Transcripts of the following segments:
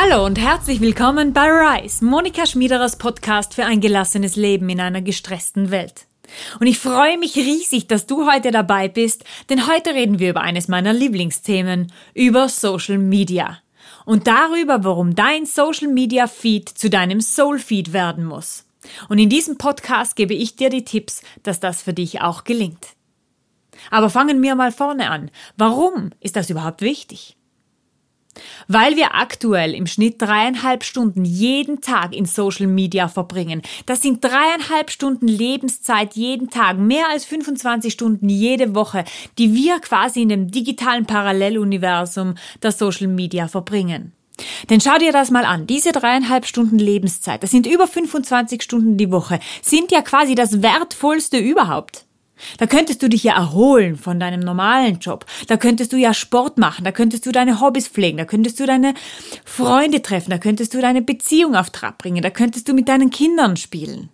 Hallo und herzlich willkommen bei Rise, Monika Schmiederers Podcast für ein gelassenes Leben in einer gestressten Welt. Und ich freue mich riesig, dass du heute dabei bist, denn heute reden wir über eines meiner Lieblingsthemen, über Social Media. Und darüber, warum dein Social Media Feed zu deinem Soul Feed werden muss. Und in diesem Podcast gebe ich dir die Tipps, dass das für dich auch gelingt. Aber fangen wir mal vorne an. Warum ist das überhaupt wichtig? Weil wir aktuell im Schnitt dreieinhalb Stunden jeden Tag in Social Media verbringen. Das sind dreieinhalb Stunden Lebenszeit jeden Tag, mehr als 25 Stunden jede Woche, die wir quasi in dem digitalen Paralleluniversum der Social Media verbringen. Denn schau dir das mal an. Diese dreieinhalb Stunden Lebenszeit, das sind über 25 Stunden die Woche, sind ja quasi das wertvollste überhaupt. Da könntest du dich ja erholen von deinem normalen Job. Da könntest du ja Sport machen. Da könntest du deine Hobbys pflegen. Da könntest du deine Freunde treffen. Da könntest du deine Beziehung auf Trab bringen. Da könntest du mit deinen Kindern spielen.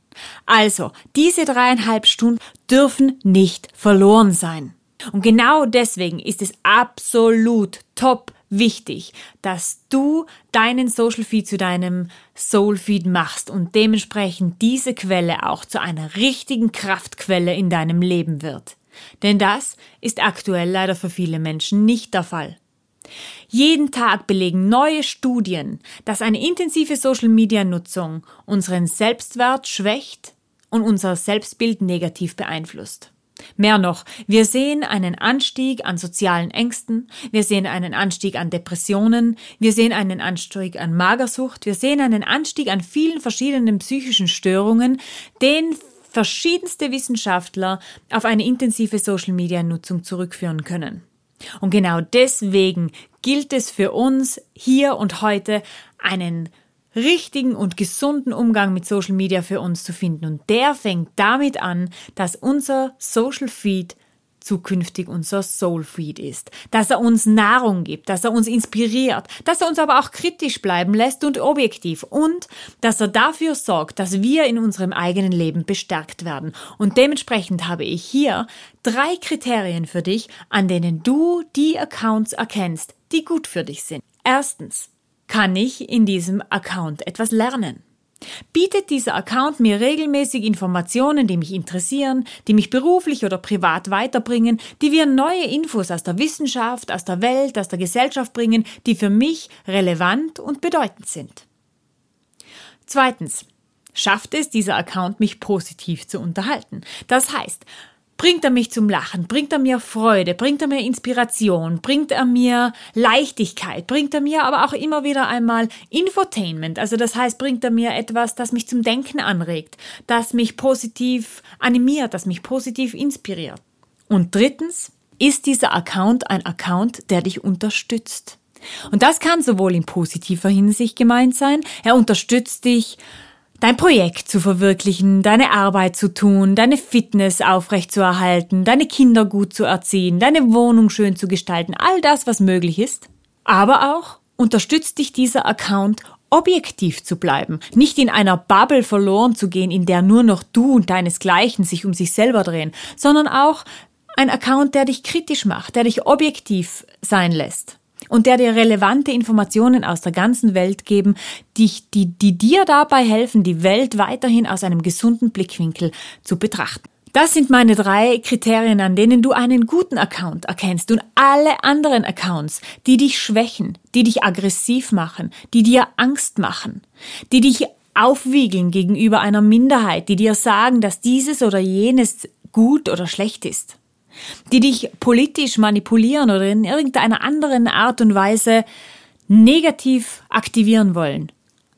Also, diese dreieinhalb Stunden dürfen nicht verloren sein. Und genau deswegen ist es absolut top wichtig, dass du deinen Social Feed zu deinem Soul Feed machst und dementsprechend diese Quelle auch zu einer richtigen Kraftquelle in deinem Leben wird. Denn das ist aktuell leider für viele Menschen nicht der Fall. Jeden Tag belegen neue Studien, dass eine intensive Social-Media-Nutzung unseren Selbstwert schwächt und unser Selbstbild negativ beeinflusst. Mehr noch, wir sehen einen Anstieg an sozialen Ängsten, wir sehen einen Anstieg an Depressionen, wir sehen einen Anstieg an Magersucht, wir sehen einen Anstieg an vielen verschiedenen psychischen Störungen, den verschiedenste Wissenschaftler auf eine intensive Social-Media-Nutzung zurückführen können. Und genau deswegen gilt es für uns hier und heute einen richtigen und gesunden Umgang mit Social Media für uns zu finden. Und der fängt damit an, dass unser Social Feed zukünftig unser Soul Feed ist, dass er uns Nahrung gibt, dass er uns inspiriert, dass er uns aber auch kritisch bleiben lässt und objektiv und dass er dafür sorgt, dass wir in unserem eigenen Leben bestärkt werden. Und dementsprechend habe ich hier drei Kriterien für dich, an denen du die Accounts erkennst, die gut für dich sind. Erstens, kann ich in diesem Account etwas lernen? Bietet dieser Account mir regelmäßig Informationen, die mich interessieren, die mich beruflich oder privat weiterbringen, die wir neue Infos aus der Wissenschaft, aus der Welt, aus der Gesellschaft bringen, die für mich relevant und bedeutend sind? Zweitens. Schafft es dieser Account, mich positiv zu unterhalten? Das heißt, Bringt er mich zum Lachen? Bringt er mir Freude? Bringt er mir Inspiration? Bringt er mir Leichtigkeit? Bringt er mir aber auch immer wieder einmal Infotainment? Also das heißt, bringt er mir etwas, das mich zum Denken anregt, das mich positiv animiert, das mich positiv inspiriert? Und drittens, ist dieser Account ein Account, der dich unterstützt? Und das kann sowohl in positiver Hinsicht gemeint sein, er unterstützt dich dein Projekt zu verwirklichen, deine Arbeit zu tun, deine Fitness aufrechtzuerhalten, deine Kinder gut zu erziehen, deine Wohnung schön zu gestalten, all das, was möglich ist. Aber auch unterstützt dich dieser Account, objektiv zu bleiben, nicht in einer Bubble verloren zu gehen, in der nur noch du und deinesgleichen sich um sich selber drehen, sondern auch ein Account, der dich kritisch macht, der dich objektiv sein lässt und der dir relevante Informationen aus der ganzen Welt geben, die, die, die dir dabei helfen, die Welt weiterhin aus einem gesunden Blickwinkel zu betrachten. Das sind meine drei Kriterien, an denen du einen guten Account erkennst und alle anderen Accounts, die dich schwächen, die dich aggressiv machen, die dir Angst machen, die dich aufwiegeln gegenüber einer Minderheit, die dir sagen, dass dieses oder jenes gut oder schlecht ist die dich politisch manipulieren oder in irgendeiner anderen Art und Weise negativ aktivieren wollen.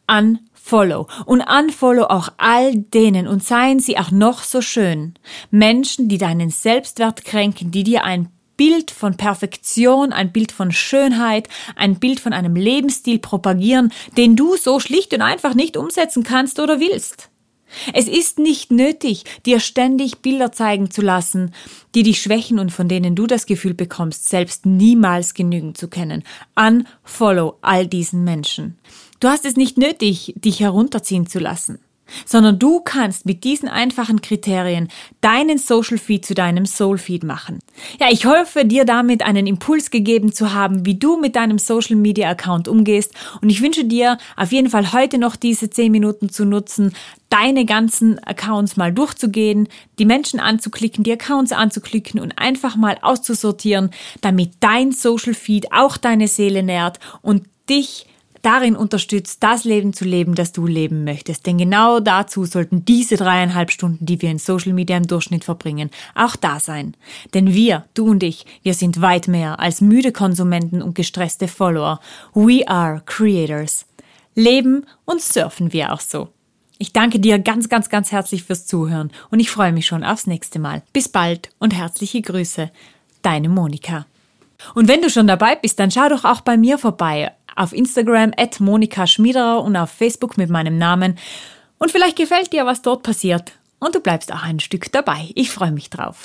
Unfollow. Und unfollow auch all denen und seien sie auch noch so schön. Menschen, die deinen Selbstwert kränken, die dir ein Bild von Perfektion, ein Bild von Schönheit, ein Bild von einem Lebensstil propagieren, den du so schlicht und einfach nicht umsetzen kannst oder willst. Es ist nicht nötig, dir ständig Bilder zeigen zu lassen, die dich schwächen und von denen du das Gefühl bekommst, selbst niemals genügen zu können. Unfollow all diesen Menschen. Du hast es nicht nötig, dich herunterziehen zu lassen. Sondern du kannst mit diesen einfachen Kriterien deinen Social Feed zu deinem Soul Feed machen. Ja, ich hoffe dir damit einen Impuls gegeben zu haben, wie du mit deinem Social Media Account umgehst und ich wünsche dir auf jeden Fall heute noch diese 10 Minuten zu nutzen, deine ganzen Accounts mal durchzugehen, die Menschen anzuklicken, die Accounts anzuklicken und einfach mal auszusortieren, damit dein Social Feed auch deine Seele nährt und dich darin unterstützt, das Leben zu leben, das du leben möchtest. Denn genau dazu sollten diese dreieinhalb Stunden, die wir in Social Media im Durchschnitt verbringen, auch da sein. Denn wir, du und ich, wir sind weit mehr als müde Konsumenten und gestresste Follower. We are Creators. Leben und surfen wir auch so. Ich danke dir ganz, ganz, ganz herzlich fürs Zuhören und ich freue mich schon aufs nächste Mal. Bis bald und herzliche Grüße. Deine Monika. Und wenn du schon dabei bist, dann schau doch auch bei mir vorbei auf Instagram at Monika Schmiederer und auf Facebook mit meinem Namen. Und vielleicht gefällt dir, was dort passiert. Und du bleibst auch ein Stück dabei. Ich freue mich drauf.